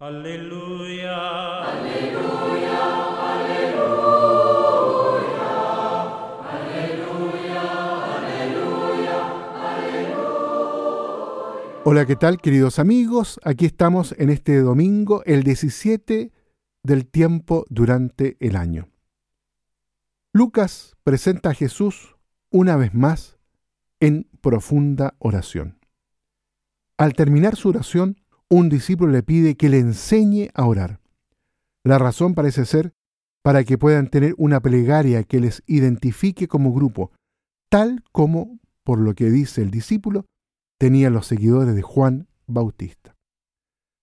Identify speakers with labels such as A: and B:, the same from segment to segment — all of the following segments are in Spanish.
A: Aleluya. Aleluya. Aleluya.
B: Hola, ¿qué tal queridos amigos? Aquí estamos en este domingo, el 17 del tiempo durante el año. Lucas presenta a Jesús una vez más en profunda oración. Al terminar su oración, un discípulo le pide que le enseñe a orar. La razón parece ser para que puedan tener una plegaria que les identifique como grupo, tal como, por lo que dice el discípulo, tenían los seguidores de Juan Bautista.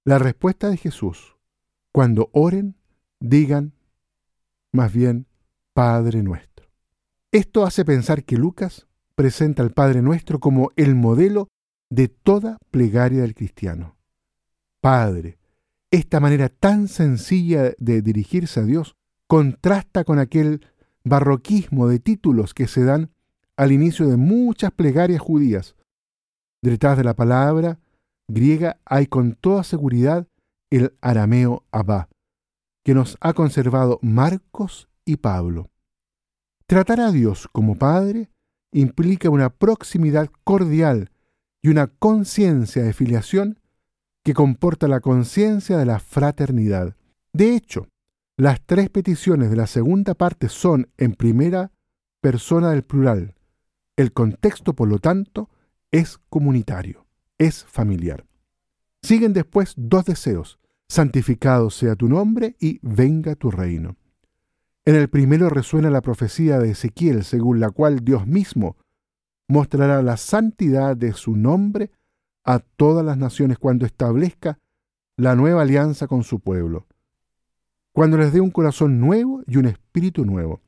B: La respuesta de Jesús, cuando oren, digan más bien Padre nuestro. Esto hace pensar que Lucas presenta al Padre nuestro como el modelo de toda plegaria del cristiano. Padre, esta manera tan sencilla de dirigirse a Dios contrasta con aquel barroquismo de títulos que se dan al inicio de muchas plegarias judías. Detrás de la palabra griega hay con toda seguridad el arameo Abba, que nos ha conservado Marcos y Pablo. Tratar a Dios como Padre implica una proximidad cordial y una conciencia de filiación que comporta la conciencia de la fraternidad. De hecho, las tres peticiones de la segunda parte son en primera persona del plural. El contexto, por lo tanto, es comunitario, es familiar. Siguen después dos deseos, santificado sea tu nombre y venga tu reino. En el primero resuena la profecía de Ezequiel, según la cual Dios mismo mostrará la santidad de su nombre a todas las naciones cuando establezca la nueva alianza con su pueblo, cuando les dé un corazón nuevo y un espíritu nuevo.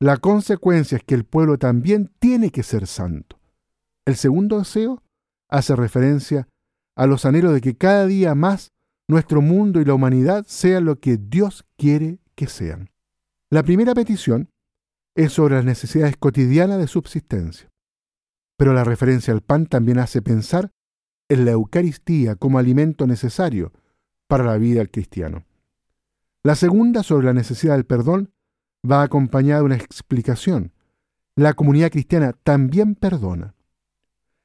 B: La consecuencia es que el pueblo también tiene que ser santo. El segundo deseo hace referencia a los anhelos de que cada día más nuestro mundo y la humanidad sean lo que Dios quiere que sean. La primera petición es sobre las necesidades cotidianas de subsistencia, pero la referencia al pan también hace pensar en la Eucaristía como alimento necesario para la vida del cristiano. La segunda, sobre la necesidad del perdón, va acompañada de una explicación. La comunidad cristiana también perdona.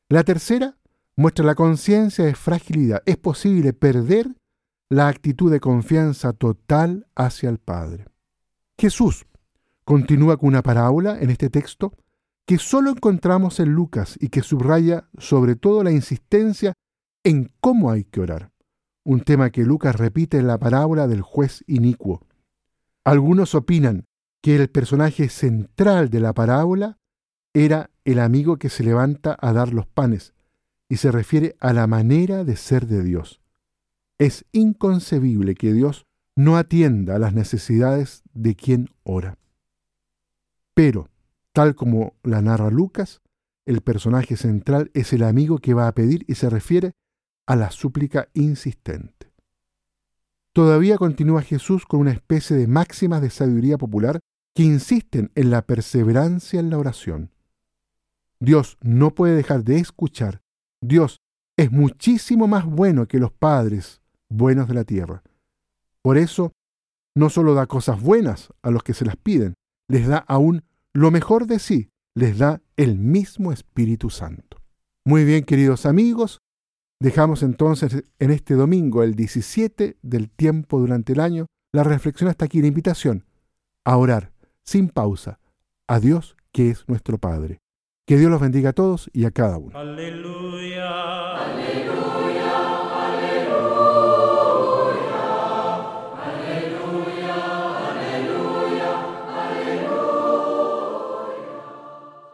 B: La tercera muestra la conciencia de fragilidad. Es posible perder la actitud de confianza total hacia el Padre. Jesús continúa con una parábola en este texto que solo encontramos en Lucas y que subraya sobre todo la insistencia en cómo hay que orar, un tema que Lucas repite en la parábola del juez inicuo. Algunos opinan que el personaje central de la parábola era el amigo que se levanta a dar los panes, y se refiere a la manera de ser de Dios. Es inconcebible que Dios no atienda a las necesidades de quien ora. Pero, tal como la narra Lucas, el personaje central es el amigo que va a pedir y se refiere a la súplica insistente. Todavía continúa Jesús con una especie de máximas de sabiduría popular que insisten en la perseverancia en la oración. Dios no puede dejar de escuchar. Dios es muchísimo más bueno que los padres buenos de la tierra. Por eso, no solo da cosas buenas a los que se las piden, les da aún lo mejor de sí, les da el mismo Espíritu Santo. Muy bien, queridos amigos, dejamos entonces en este domingo, el 17 del tiempo durante el año, la reflexión hasta aquí, la invitación a orar sin pausa a Dios que es nuestro Padre. Que Dios los bendiga a todos y a cada uno.
A: Aleluya. Aleluya.